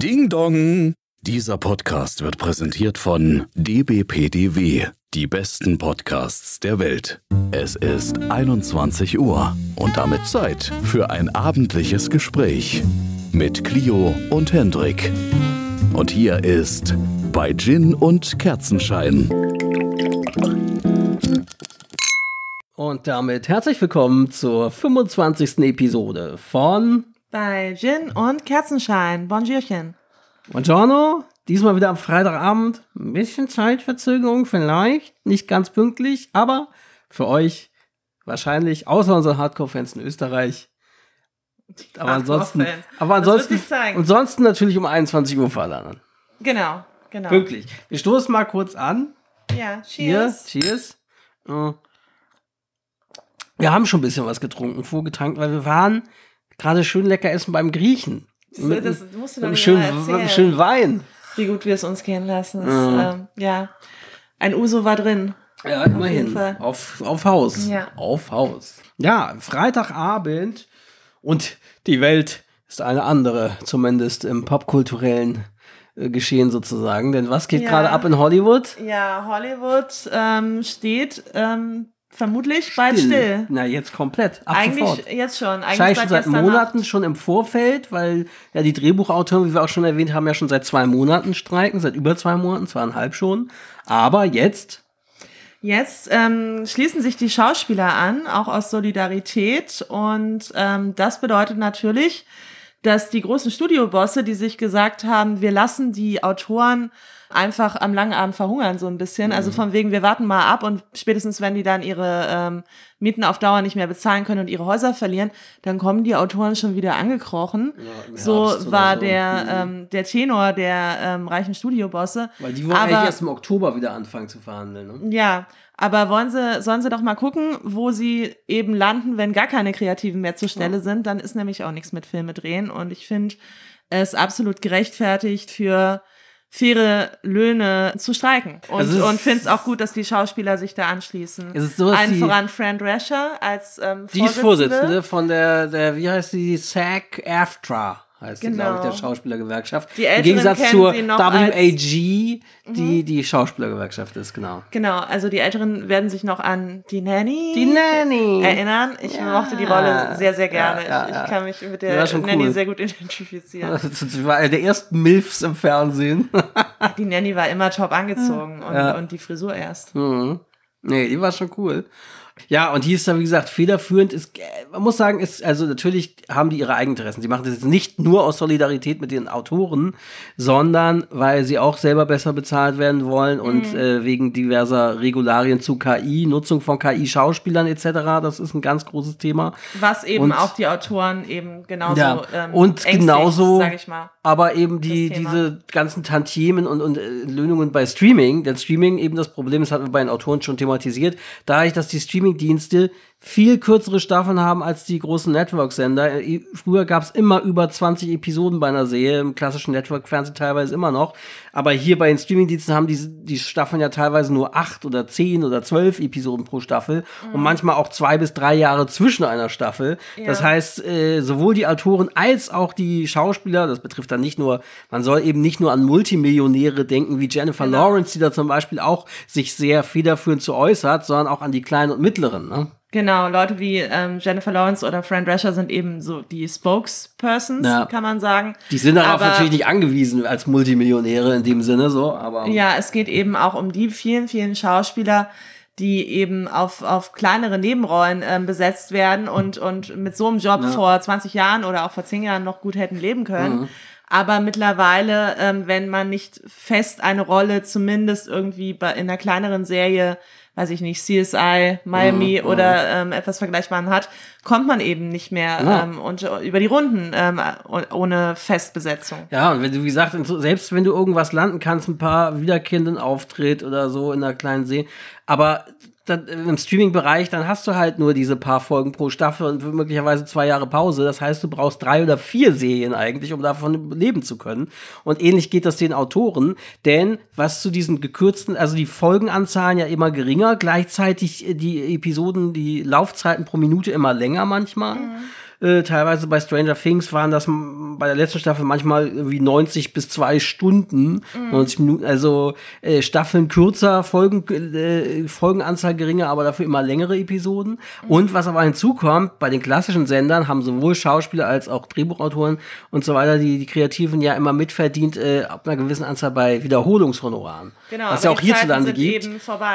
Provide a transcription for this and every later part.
Ding Dong! Dieser Podcast wird präsentiert von dbpdw, die besten Podcasts der Welt. Es ist 21 Uhr und damit Zeit für ein abendliches Gespräch mit Clio und Hendrik. Und hier ist bei Gin und Kerzenschein. Und damit herzlich willkommen zur 25. Episode von Bei Gin und Kerzenschein. Bonjourchen. Buongiorno. Diesmal wieder am Freitagabend. Ein bisschen Zeitverzögerung vielleicht. Nicht ganz pünktlich, aber für euch wahrscheinlich, außer unseren Hardcore-Fans in Österreich. Aber ansonsten, aber ansonsten, ansonsten natürlich um 21 Uhr anderen. Genau, genau. Pünktlich. Wir stoßen mal kurz an. Ja, Hier, cheers. cheers. Äh, Wir haben schon ein bisschen was getrunken, vorgetankt, weil wir waren gerade schön lecker essen beim Griechen. Mit, das musst du doch schönen, mit erzählen. schönen Wein. Wie gut wir es uns gehen lassen. Das, Ja. ähm, ja. Ein Uso war drin. Ja, immerhin. Auf, auf Haus. Ja. Auf Haus. Ja, Freitagabend und die Welt ist eine andere, zumindest im popkulturellen äh, Geschehen sozusagen. Denn was geht Ja. gerade ab in Hollywood? Ja, Hollywood ähm, steht ähm, vermutlich bald still. Na, jetzt komplett. Ab Eigentlich sofort. jetzt schon. Eigentlich schon seit gestern Monaten Nacht. schon im Vorfeld, weil ja die Drehbuchautoren, wie wir auch schon erwähnt haben, ja schon seit zwei Monaten streiken, seit über zwei Monaten, zweieinhalb schon. Aber jetzt, Jetzt ähm, schließen sich die Schauspieler an, auch aus Solidarität. Und ähm, das bedeutet natürlich, dass die großen Studiobosse, die sich gesagt haben, wir lassen die Autoren einfach am langen Abend verhungern, so ein bisschen. Also von wegen, wir warten mal ab und spätestens, wenn die dann ihre ähm, Mieten auf Dauer nicht mehr bezahlen können und ihre Häuser verlieren, dann kommen die Autoren schon wieder angekrochen. im so war so. der, Mhm. ähm, der Tenor der ähm, reichen Studiobosse. weil die wollen Aber- eigentlich erst im Oktober wieder anfangen zu verhandeln. Ne? Ja, aber wollen sie, sollen sie doch mal gucken, wo sie eben landen, wenn gar keine Kreativen mehr zur Stelle sind, dann ist nämlich auch nichts mit Filme drehen. Und ich finde es absolut gerechtfertigt für faire Löhne zu streiken. Und, Also und finde es auch gut, dass die Schauspieler sich da anschließen. Es ist so, Allen voran Fran Drescher als ähm, Die ist Vorsitzende von der, der wie heißt die, SAG-AFTRA heißt die, Genau. glaube ich, der Schauspielergewerkschaft. Die Im Gegensatz zur WAG, die die Schauspielergewerkschaft ist, genau. Genau, also die Älteren werden sich noch an die Nanny Die Nanny. erinnern. Ich Ja. mochte die Rolle sehr, sehr gerne. Ja, ja, ich, ich kann mich mit der Nanny cool. sehr gut identifizieren. Sie war eine der ersten Milfs im Fernsehen. Die Nanny war immer top angezogen und, und die Frisur erst. Mhm. Nee, die war schon cool. Ja, und hier ist dann, wie gesagt, federführend ist, äh, man muss sagen, ist, also natürlich haben die ihre Eigeninteressen. Sie machen das jetzt nicht nur aus Solidarität mit den Autoren, sondern weil sie auch selber besser bezahlt werden wollen und äh, wegen diverser Regularien zu KI, Nutzung von KI-Schauspielern etc. Das ist ein ganz großes Thema. Was eben Und- auch die Autoren eben genauso Ja, ähm, und ängstigt, genauso, sag ich mal. aber eben die, diese ganzen Tantiemen und, und äh, Löhnungen bei Streaming, denn Streaming eben das Problem, das hatten wir bei den Autoren schon thematisiert, dadurch, dass die Streaming-Dienste viel kürzere Staffeln haben als die großen Network-Sender. Äh, Früher gab es immer über 20 Episoden bei einer Serie, im klassischen Network-Fernsehen teilweise immer noch. Aber hier bei den Streaming-Diensten haben die, die Staffeln ja teilweise nur acht oder zehn oder zwölf Episoden pro Staffel und manchmal auch zwei bis drei Jahre zwischen einer Staffel. Das Mhm. Ja. heißt, äh, sowohl die Autoren als auch die Schauspieler, das betrifft dann nicht nur, man soll eben nicht nur an Multimillionäre denken wie Jennifer Genau. Lawrence, die da zum Beispiel auch sich sehr federführend zu äußert, sondern auch an die kleinen und mittleren. Ne? Genau, Leute wie ähm, Jennifer Lawrence oder Fran Drescher sind eben so die Spokespersons, Ja. kann man sagen. Die sind darauf natürlich nicht angewiesen als Multimillionäre in dem Sinne, so, aber Ja, es geht eben auch um die vielen, vielen Schauspieler, die eben auf, auf kleinere Nebenrollen ähm, besetzt werden und, und mit so einem Job Ja. vor 20 Jahren oder auch vor 10 Jahren noch gut hätten leben können. Mhm. Aber mittlerweile, ähm, wenn man nicht fest eine Rolle zumindest irgendwie bei, in einer kleineren Serie, weiß ich nicht, CSI, Miami Mhm, oder ähm, etwas Vergleichbaren hat, kommt man eben nicht mehr Ja. ähm, und, über die Runden ähm, ohne Festbesetzung. Ja, und wenn du, wie gesagt, selbst wenn du irgendwas landen kannst, ein paar wiederkehrenden Auftritt oder so in einer kleinen See, aber dann, im Streaming-Bereich, dann hast du halt nur diese paar Folgen pro Staffel und möglicherweise zwei Jahre Pause. Das heißt, du brauchst drei oder vier Serien eigentlich, um davon leben zu können. Und ähnlich geht das den Autoren, denn was zu diesen gekürzten, also die Folgenanzahlen ja immer geringer, gleichzeitig die Episoden, die Laufzeiten pro Minute immer länger manchmal. Äh, teilweise bei Stranger Things waren das bei der letzten Staffel manchmal irgendwie 90 bis zwei Stunden, mhm. 90 Minuten, also äh, Staffeln kürzer, Folgen, äh, Folgenanzahl geringer, aber dafür immer längere Episoden. Mhm. Und was aber hinzukommt, bei den klassischen Sendern haben sowohl Schauspieler als auch Drehbuchautoren und so weiter, die, die Kreativen ja immer mitverdient, äh, ab einer gewissen Anzahl bei Wiederholungshonoraren. Genau, was ja auch hierzulande gibt.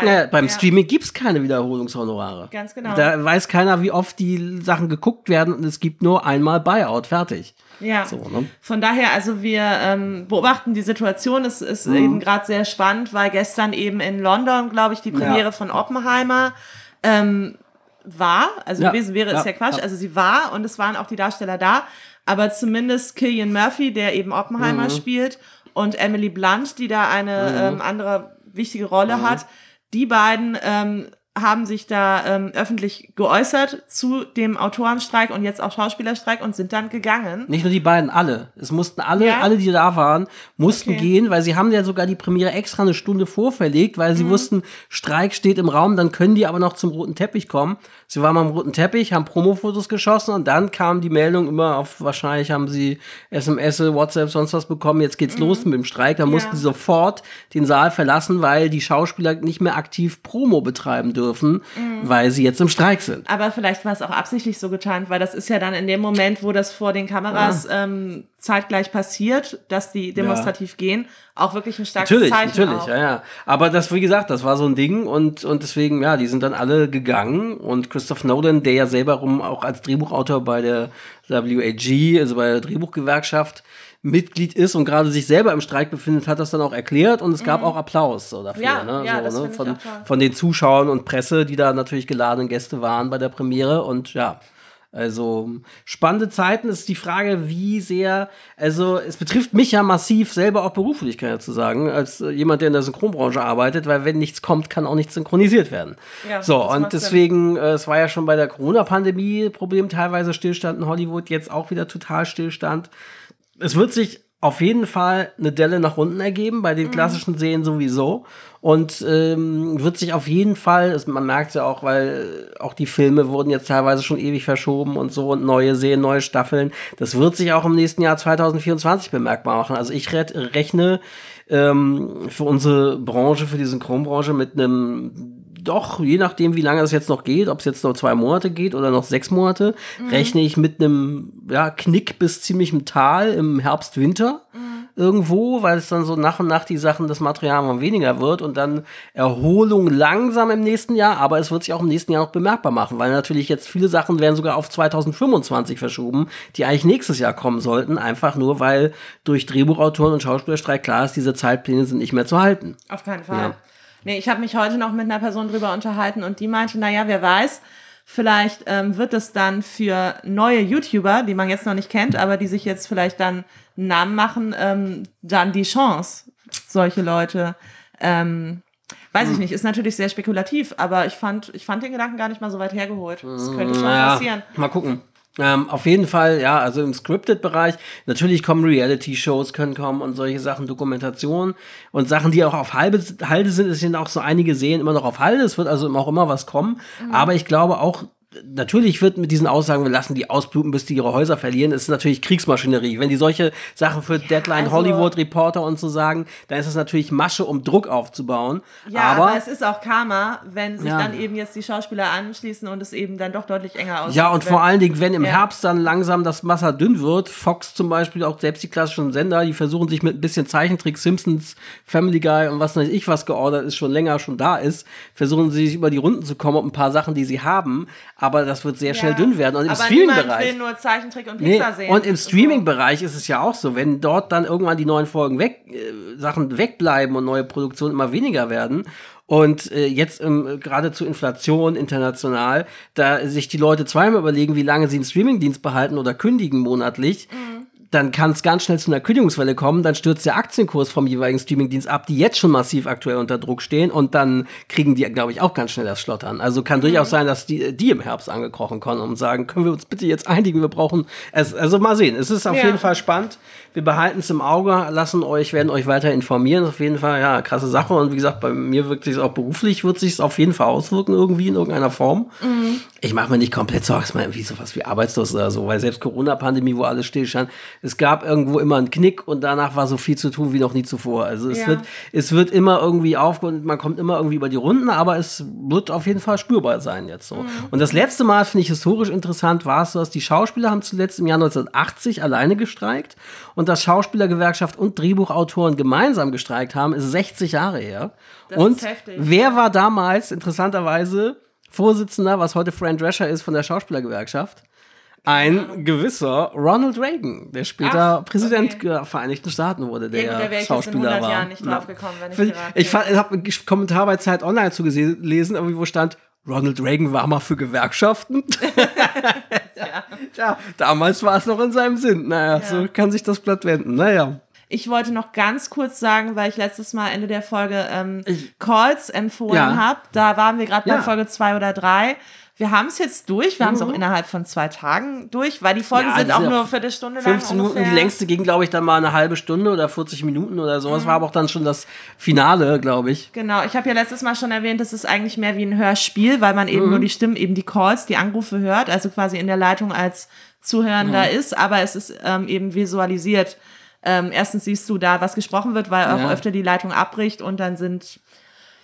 Ja, beim ja. Streaming gibt's keine Wiederholungshonorare. Ganz genau. Da weiß keiner, wie oft die Sachen geguckt werden und es gibt nur einmal Buyout, fertig. Ja. So, ne? Von daher, also wir ähm, beobachten die Situation. Es ist mhm. eben gerade sehr spannend, weil gestern eben in London, glaube ich, die Premiere ja. von Oppenheimer ähm, war. Also gewesen wäre es ja Quatsch. Also sie war und es waren auch die Darsteller da. Aber zumindest Killian Murphy, der eben Oppenheimer mhm. spielt, und Emily Blunt, die da eine mhm. ähm, andere wichtige Rolle mhm. hat, die beiden ähm, haben sich da ähm, öffentlich geäußert zu dem Autorenstreik und jetzt auch Schauspielerstreik und sind dann gegangen. Nicht nur die beiden, alle. Es mussten alle, ja? alle, die da waren, mussten okay. gehen, weil sie haben ja sogar die Premiere extra eine Stunde vorverlegt, weil sie mhm. wussten, Streik steht im Raum, dann können die aber noch zum roten Teppich kommen. Sie waren am roten Teppich, haben Promofotos geschossen und dann kam die Meldung immer auf, wahrscheinlich haben sie SMS, WhatsApp, sonst was bekommen, jetzt geht's mhm. los mit dem Streik. Da ja. mussten sie sofort den Saal verlassen, weil die Schauspieler nicht mehr aktiv Promo betreiben dürfen, mhm. weil sie jetzt im Streik sind. Aber vielleicht war es auch absichtlich so getan, weil das ist ja dann in dem Moment, wo das vor den Kameras ja. ähm, zeitgleich passiert, dass die demonstrativ ja. gehen, auch wirklich ein starkes natürlich, Zeichen. Natürlich, natürlich, ja, ja. Aber das, wie gesagt, das war so ein Ding und, und deswegen, ja, die sind dann alle gegangen und Christoph Nolan, der ja selber rum auch als Drehbuchautor bei der WAG, also bei der Drehbuchgewerkschaft, Mitglied ist und gerade sich selber im Streik befindet, hat das dann auch erklärt und es gab mhm. auch Applaus so dafür, ja, ne? Ja, so, ne? Von, von den Zuschauern und Presse, die da natürlich geladenen Gäste waren bei der Premiere und ja, also spannende Zeiten ist die Frage, wie sehr, also es betrifft mich ja massiv selber auch beruflich, kann ich dazu sagen, als jemand, der in der Synchronbranche arbeitet, weil wenn nichts kommt, kann auch nichts synchronisiert werden. Ja, so, und deswegen, äh, es war ja schon bei der Corona-Pandemie Problem, teilweise Stillstand in Hollywood, jetzt auch wieder total Stillstand. Es wird sich auf jeden Fall eine Delle nach unten ergeben, bei den mhm. klassischen Serien sowieso. Und ähm, wird sich auf jeden Fall, das, man merkt es ja auch, weil auch die Filme wurden jetzt teilweise schon ewig verschoben und so und neue Serien, neue Staffeln. Das wird sich auch im nächsten Jahr 2024 bemerkbar machen. Also ich rechne ähm, für unsere Branche, für die Synchronbranche mit einem doch, je nachdem, wie lange es jetzt noch geht, ob es jetzt noch zwei Monate geht oder noch sechs Monate, mhm. rechne ich mit einem ja, Knick bis ziemlichem Tal im Herbst, Winter. Mhm. Irgendwo, weil es dann so nach und nach die Sachen, das Material mal weniger wird und dann Erholung langsam im nächsten Jahr, aber es wird sich auch im nächsten Jahr noch bemerkbar machen, weil natürlich jetzt viele Sachen werden sogar auf 2025 verschoben, die eigentlich nächstes Jahr kommen sollten, einfach nur, weil durch Drehbuchautoren und Schauspielerstreik klar ist, diese Zeitpläne sind nicht mehr zu halten. Auf keinen Fall. Ja. Nee, ich habe mich heute noch mit einer Person drüber unterhalten und die meinte, naja, wer weiß, vielleicht ähm, wird es dann für neue YouTuber, die man jetzt noch nicht kennt, aber die sich jetzt vielleicht dann einen Namen machen, ähm, dann die Chance, solche Leute. Ähm, weiß ich hm. nicht, ist natürlich sehr spekulativ, aber ich fand, ich fand den Gedanken gar nicht mal so weit hergeholt. Das könnte schon naja, passieren. Mal gucken. Ähm, auf jeden Fall, ja, also im Scripted-Bereich. Natürlich kommen Reality-Shows, können kommen und solche Sachen, Dokumentation und Sachen, die auch auf halbe Halde sind. Es sind auch so einige Serien immer noch auf Halde. Es wird also auch immer was kommen. Mhm. Aber ich glaube auch, natürlich wird mit diesen Aussagen, wir lassen die ausbluten, bis die ihre Häuser verlieren, ist natürlich Kriegsmaschinerie. Wenn die solche Sachen für ja, Deadline also, Hollywood Reporter und so sagen, dann ist es natürlich Masche, um Druck aufzubauen. Ja, aber, aber es ist auch Karma, wenn sich ja. dann eben jetzt die Schauspieler anschließen und es eben dann doch deutlich enger aussieht. Ja, und vor allen Dingen, wenn im ja. Herbst dann langsam das Wasser dünn wird, Fox zum Beispiel, auch selbst die klassischen Sender, die versuchen sich mit ein bisschen Zeichentrick, Simpsons, Family Guy und was weiß ich, was geordert ist, schon länger schon da ist, versuchen sie sich über die Runden zu kommen, um ein paar Sachen, die sie haben, aber das wird sehr schnell dünn werden. Und im Streaming-Bereich. will nur Zeichentrick und Pixar nee, sehen. Und im Streaming-Bereich ist es ja auch so, wenn dort dann irgendwann die neuen Folgen weg, äh, Sachen wegbleiben und neue Produktionen immer weniger werden. Und äh, jetzt ähm, gerade zu Inflation international, da sich die Leute zweimal überlegen, wie lange sie einen Streamingdienst behalten oder kündigen monatlich, mhm dann kann es ganz schnell zu einer Kündigungswelle kommen, dann stürzt der Aktienkurs vom jeweiligen Streamingdienst ab, die jetzt schon massiv aktuell unter Druck stehen und dann kriegen die, glaube ich, auch ganz schnell das Schlottern. Also kann durchaus sein, dass die, die im Herbst angekrochen kommen und sagen, können wir uns bitte jetzt einigen, wir brauchen es. Also mal sehen, es ist auf Ja. jeden Fall spannend. Wir behalten es im Auge, lassen euch, werden euch weiter informieren. Auf jeden Fall, ja, krasse Sache. Und wie gesagt, bei mir wirkt sich auch beruflich, wird sich auf jeden Fall auswirken, irgendwie in irgendeiner Form. Ich mache mir nicht komplett Sorgen, es mal irgendwie sowas wie arbeitslos oder so, weil selbst Corona-Pandemie, wo alles stillstand, es gab irgendwo immer einen Knick und danach war so viel zu tun wie noch nie zuvor. Also es Ja. wird, es wird immer irgendwie auf und man kommt immer irgendwie über die Runden, aber es wird auf jeden Fall spürbar sein jetzt so. Und das letzte Mal finde ich historisch interessant war es so, dass die Schauspieler haben zuletzt im Jahr 1980 alleine gestreikt und dass Schauspielergewerkschaft und Drehbuchautoren gemeinsam gestreikt haben, ist 60 Jahre her. Das und wer war damals interessanterweise Vorsitzender, was heute Fran Drescher ist von der Schauspielergewerkschaft? Ein gewisser Ronald Reagan, der später Ach, Präsident okay. der Vereinigten Staaten wurde, der Irgendwer wäre ich jetzt in Schauspieler 100 war. Jahren nicht Ja. draufgekommen, wenn ich ich geraten ich fand- ich habe einen Kommentar bei Zeit Online zu gelesen, irgendwie wo stand, Ronald Reagan war mal für Gewerkschaften. Ja. ja, damals war es noch in seinem Sinn. Naja, Ja. so kann sich das Blatt wenden. Naja. Ich wollte noch ganz kurz sagen, weil ich letztes Mal Ende der Folge ähm, Calls empfohlen Ja. habe. Da waren wir gerade bei Folge zwei oder drei. Wir haben es jetzt durch. Wir haben es auch innerhalb von zwei Tagen durch, weil die Folgen Ja, sind auch nur ja eine Viertelstunde lang 15 Minuten, die längste ging, glaube ich, dann mal eine halbe Stunde oder 40 Minuten oder sowas. War aber auch dann schon das Finale, glaube ich. Genau, ich habe ja letztes Mal schon erwähnt, das ist eigentlich mehr wie ein Hörspiel, weil man eben nur die Stimmen, eben die Calls, die Anrufe hört, also quasi in der Leitung als Zuhörender ist, aber es ist ähm, eben visualisiert. Ähm, erstens siehst du da, was gesprochen wird, weil auch Ja. öfter die Leitung abbricht und dann sind,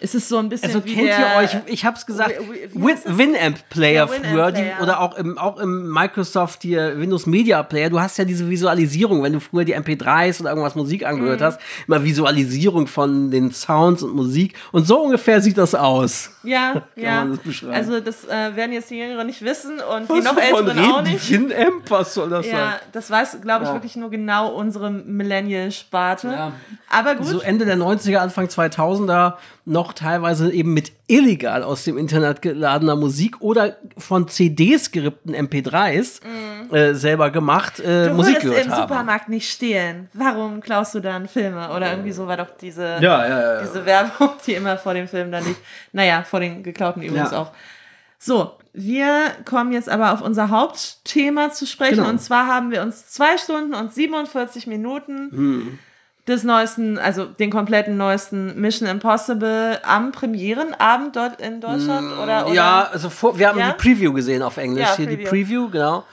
ist es so ein bisschen Also kennt ihr euch, ich hab's gesagt, Win-? Winamp-Player Ja, Winamp früher, die, Player. oder auch im, auch im Microsoft hier Windows Media Player, du hast ja diese Visualisierung, wenn du früher die MP3s oder irgendwas Musik Mhm. angehört hast, immer Visualisierung von den Sounds und Musik und so ungefähr sieht das aus. Ja, ja. man das also das äh, werden jetzt die Jüngeren nicht wissen und die Was, noch wovon Älteren auch nicht. die Winamp? Was soll das Ja, sein? das weiß, glaube ich, Ja. wirklich nur genau unsere Millennial-Sparte. Ja. Aber gut. so Ende der 90er, Anfang 2000er noch teilweise eben mit illegal aus dem Internet geladener Musik oder von CDs gerippten MP3s äh, selber gemacht äh. Du Musik gehört im haben. Supermarkt nicht stehlen. Warum klaust du dann Filme? Oder irgendwie so war doch diese, Ja, ja, ja, diese Werbung, die immer vor dem Film dann liegt. Naja, vor den geklauten übrigens auch. So, wir kommen jetzt aber auf unser Hauptthema zu sprechen. Genau. Und zwar haben wir uns zwei Stunden und 47 Minuten Hm. Des neuesten, also den kompletten neuesten Mission Impossible am Premierenabend dort in Deutschland oder, oder? Hm, Ja, also vor, wir haben Ja? die Preview gesehen auf Englisch. Ja, Hier die Preview. Preview, genau.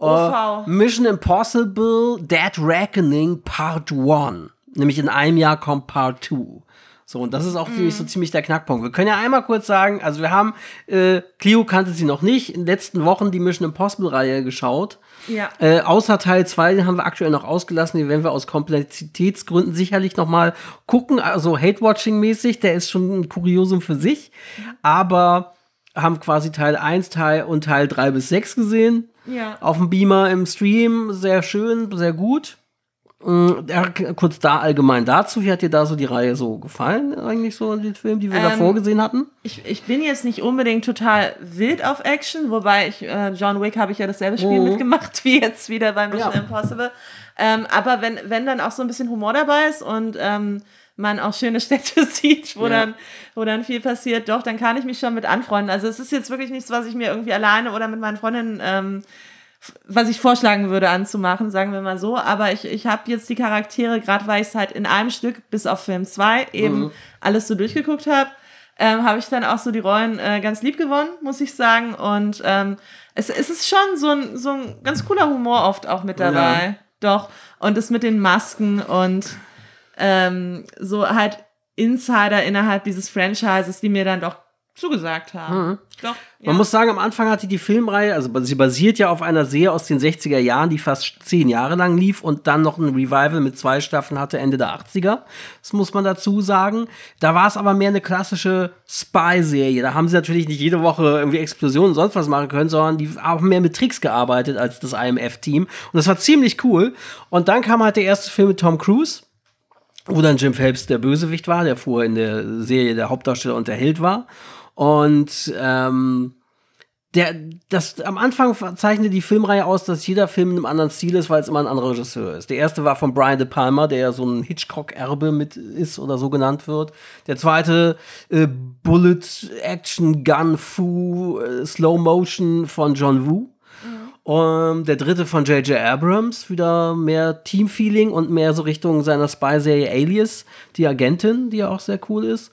Äh, Mission Impossible Dead Reckoning Part 1. Nämlich in einem Jahr kommt Part 2. So, und das ist auch Mhm. so ziemlich der Knackpunkt. Wir können ja einmal kurz sagen, also wir haben, äh, Clio kannte sie noch nicht, in den letzten Wochen die Mission Impossible-Reihe geschaut. Ja. Äh, außer Teil 2, den haben wir aktuell noch ausgelassen, den werden wir aus Komplexitätsgründen sicherlich noch mal gucken, also Hate-Watching-mäßig, der ist schon ein Kuriosum für sich, aber haben quasi Teil 1, Teil und Teil 3 bis 6 gesehen. Ja. Auf dem Beamer im Stream, sehr schön, sehr gut. Mm, Ja, kurz da allgemein dazu, wie hat dir da so die Reihe so gefallen, eigentlich so, den Film, die wir Ähm, davor gesehen hatten? Ich, ich bin jetzt nicht unbedingt total wild auf Action, wobei ich, äh, John Wick habe ich ja dasselbe Spiel Mhm. mitgemacht wie jetzt wieder bei Mission Ja. Impossible. Ähm, aber wenn, wenn dann auch so ein bisschen Humor dabei ist und ähm, man auch schöne Städte sieht, wo, Ja. dann, wo dann viel passiert, doch, dann kann ich mich schon mit anfreunden. Also es ist jetzt wirklich nichts, was ich mir irgendwie alleine oder mit meinen Freundinnen ähm, was ich vorschlagen würde anzumachen, sagen wir mal so. Aber ich, ich habe jetzt die Charaktere, gerade weil ich es halt in einem Stück bis auf Film 2 eben Mhm. alles so durchgeguckt habe, ähm, habe ich dann auch so die Rollen äh, ganz lieb gewonnen, muss ich sagen. Und ähm, es, es ist schon so ein, so ein ganz cooler Humor oft auch mit dabei. Doch. Und das mit den Masken und ähm, so halt Insider innerhalb dieses Franchises, die mir dann doch zugesagt haben. Doch. Ja. Man muss sagen, am Anfang hatte die Filmreihe, also sie basiert ja auf einer Serie aus den 60er Jahren, die fast zehn Jahre lang lief und dann noch ein Revival mit zwei Staffeln hatte Ende der 80er. Das muss man dazu sagen. Da war es aber mehr eine klassische Spy-Serie. Da haben sie natürlich nicht jede Woche irgendwie Explosionen und sonst was machen können, sondern die haben mehr mit Tricks gearbeitet als das IMF-Team. Und das war ziemlich cool. Und dann kam halt der erste Film mit Tom Cruise wo dann Jim Phelps der Bösewicht war, der vorher in der Serie der Hauptdarsteller und der Held war. Und ähm, der, das, am Anfang zeichnete die Filmreihe aus, dass jeder Film in einem anderen Stil ist, weil es immer ein anderer Regisseur ist. Der erste war von Brian De Palma, der ja so ein Hitchcock-Erbe mit ist oder so genannt wird. Der zweite äh, Bullet Action Gun Fu äh, Slow Motion von John Woo. Und der dritte von J.J. Abrams, wieder mehr Teamfeeling und mehr so Richtung seiner Spy-Serie Alias, die Agentin, die ja auch sehr cool ist.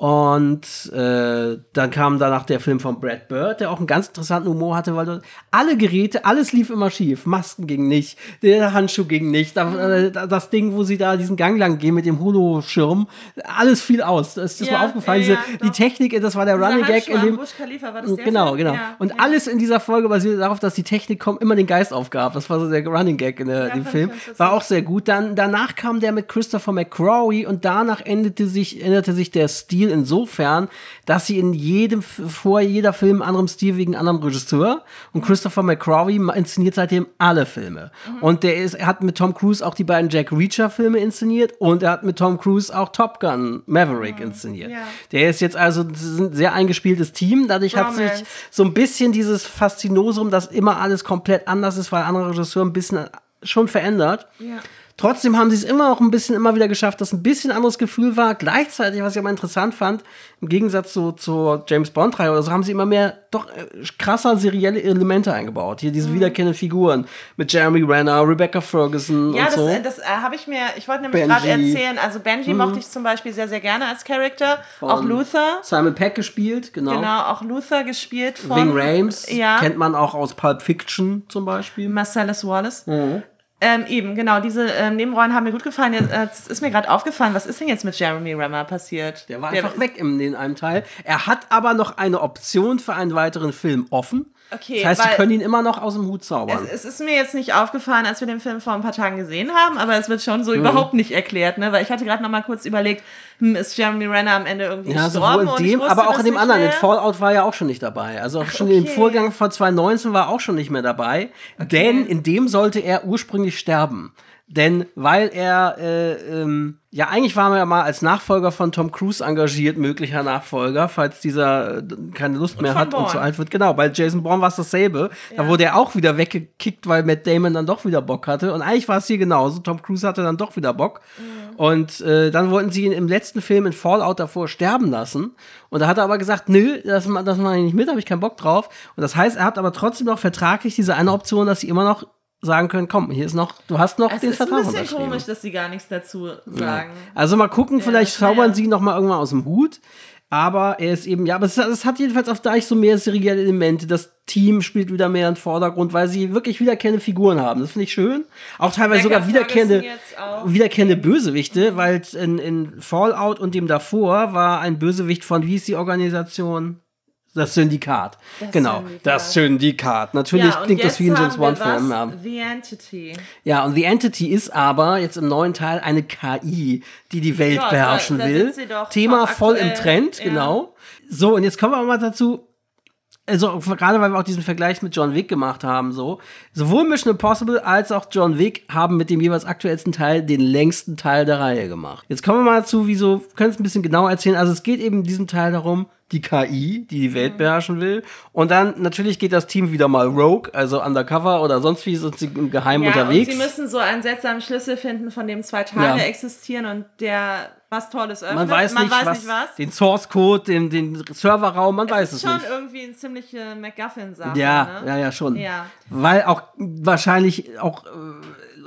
Und äh, dann kam danach der Film von Brad Bird, der auch einen ganz interessanten Humor hatte, weil alle Geräte, alles lief immer schief. Masken gingen nicht, der Handschuh ging nicht, äh, das Ding, wo sie da diesen Gang lang gehen mit dem Holoschirm, alles fiel aus. Das ist ja, mir aufgefallen. Ja, ja, die Technik, das war der Dieser Running Gag in dem. Khalifa, war das der genau, genau. Und alles in dieser Folge basierte darauf, dass die Technik kommt, immer den Geist aufgab. Das war so der Running Gag in der, dem Film. War auch sehr gut. Dann danach kam der mit Christopher McCrory und danach endete sich, änderte sich der Stil insofern, dass sie in jedem, vor jeder Film anderem Stil wegen anderem Regisseur und Christopher McCrory inszeniert seitdem alle Filme. Mhm. Und der ist, er hat mit Tom Cruise auch die beiden Jack Reacher Filme inszeniert und er hat mit Tom Cruise auch Top Gun Maverick mhm. inszeniert. Ja. Der ist jetzt also ein sehr eingespieltes Team. Dadurch Romance. hat sich so ein bisschen dieses Faszinosum, dass immer alles komplett anders ist, weil andere Regisseure ein bisschen schon verändert. Ja. Trotzdem haben sie es immer noch ein bisschen immer wieder geschafft, dass ein bisschen anderes Gefühl war. Gleichzeitig, was ich aber interessant fand, im Gegensatz zu, zur James Bond 3 oder so, haben sie immer mehr doch äh, krasser serielle Elemente eingebaut. Hier diese mhm. wiederkehrenden Figuren mit Jeremy Renner, Rebecca Ferguson ja, und so. Ja, das, das äh, habe ich mir, ich wollte nämlich gerade erzählen, also Benji mhm. mochte ich zum Beispiel sehr, sehr gerne als Charakter. Von auch Luther. Simon Peck gespielt, genau. Genau, auch Luther gespielt von. Ving Rames, ja. kennt man auch aus Pulp Fiction zum Beispiel. Marcellus Wallace. Mhm. Ähm, eben, genau, diese ähm, Nebenrollen haben mir gut gefallen. Jetzt äh, ist mir gerade aufgefallen, was ist denn jetzt mit Jeremy Rammer passiert? Der war Der einfach weg in, in einem Teil. Er hat aber noch eine Option für einen weiteren Film offen. Okay, das heißt, sie können ihn immer noch aus dem Hut zaubern. Es, es, ist mir jetzt nicht aufgefallen, als wir den Film vor ein paar Tagen gesehen haben, aber es wird schon so mhm. überhaupt nicht erklärt, ne? Weil ich hatte gerade noch mal kurz überlegt, ist Jeremy Renner am Ende irgendwie ja, gestorben? Sowohl in dem, aber auch in dem anderen. Mehr. In Fallout war er auch schon nicht dabei. Also auch schon okay. im Vorgang von 2019 war er auch schon nicht mehr dabei. Okay. Denn in dem sollte er ursprünglich sterben. Denn weil er, äh, ähm, ja, eigentlich war er ja mal als Nachfolger von Tom Cruise engagiert, möglicher Nachfolger, falls dieser äh, keine Lust und mehr hat Born. und zu alt wird. Genau, bei Jason Bourne war es dasselbe. Ja. Da wurde er auch wieder weggekickt, weil Matt Damon dann doch wieder Bock hatte. Und eigentlich war es hier genauso. Tom Cruise hatte dann doch wieder Bock. Mhm. Und äh, dann wollten sie ihn im letzten Film in Fallout davor sterben lassen. Und da hat er aber gesagt, nö, das, das mache ich nicht mit, habe ich keinen Bock drauf. Und das heißt, er hat aber trotzdem noch vertraglich diese eine Option, dass sie immer noch sagen können, komm, hier ist noch, du hast noch es den Vertrag unterschrieben. Es ist ein bisschen komisch, dass sie gar nichts dazu sagen. Ja. Also mal gucken, ja, vielleicht zaubern ja. sie noch mal irgendwann aus dem Hut. Aber er ist eben, ja, aber es, es hat jedenfalls auf Deich so mehr serielle Elemente. Das Team spielt wieder mehr im Vordergrund, weil sie wirklich wiederkehrende Figuren haben. Das finde ich schön. Auch teilweise sogar wiederkehrende, wiederkehrende Bösewichte, weil in, in Fallout und dem davor war ein Bösewicht von, wie ist die Organisation? Das Syndikat. Das genau, Syndikat. das Syndikat. Natürlich ja, klingt das wie ein James Bond-Film. Ja. The Entity. Ja, und The Entity ist aber jetzt im neuen Teil eine KI, die die Welt ja, beherrschen da, da will. Thema voll im Trend, ja. genau. So, und jetzt kommen wir mal dazu. Also, gerade weil wir auch diesen Vergleich mit John Wick gemacht haben, so. Sowohl Mission Impossible als auch John Wick haben mit dem jeweils aktuellsten Teil den längsten Teil der Reihe gemacht. Jetzt kommen wir mal dazu, wieso, können es ein bisschen genauer erzählen. Also, es geht eben in diesem Teil darum, die KI, die die Welt mhm. beherrschen will. Und dann natürlich geht das Team wieder mal rogue, also undercover oder sonst wie sind sie im Geheimen ja, unterwegs. Und sie müssen so einen seltsamen Schlüssel finden, von dem zwei Teile ja. existieren und der was Tolles öffnet. Man weiß, man nicht, weiß was, nicht was. Den Source Code, den, den Serverraum, man es weiß es nicht. ist schon irgendwie ein ziemliche MacGuffin-Sache. Ja, ne? ja, ja, schon. Ja. Weil auch wahrscheinlich auch.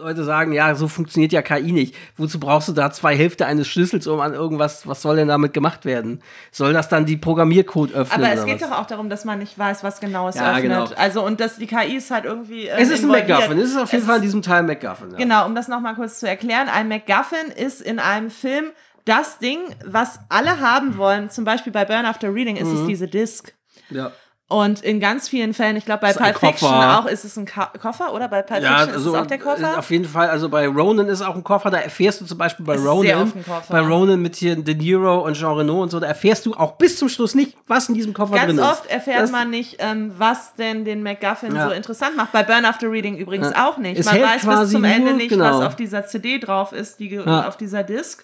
Leute sagen, ja, so funktioniert ja KI nicht. Wozu brauchst du da zwei Hälfte eines Schlüssels, um an irgendwas, was soll denn damit gemacht werden? Soll das dann die Programmiercode öffnen? Aber es geht was? doch auch darum, dass man nicht weiß, was genau es ja, öffnet. Genau. Also, und dass die KI ist halt irgendwie. Äh, es ist ein MacGuffin, es ist auf jeden es Fall in diesem Teil MacGuffin. Ja. Genau, um das nochmal kurz zu erklären. Ein MacGuffin ist in einem Film das Ding, was alle haben wollen. Zum Beispiel bei Burn After Reading ist mhm. es diese Disk. Ja. Und in ganz vielen Fällen, ich glaube bei Pulp Fiction auch ist es ein Ka Koffer, oder? Bei Pulp ja, Fiction also, ist es auch der Koffer? Auf jeden Fall, also bei Ronan ist auch ein Koffer, da erfährst du zum Beispiel bei Ronan, bei Ronan mit hier De Niro und Jean Reno und so, da erfährst du auch bis zum Schluss nicht, was in diesem Koffer ganz drin ist. Ganz oft erfährt das man nicht, ähm, was denn den MacGuffin ja. so interessant macht. Bei Burn After Reading übrigens ja. auch nicht. Es man weiß bis zum Ende nicht, genau. was auf dieser CD drauf ist, die auf dieser Disc.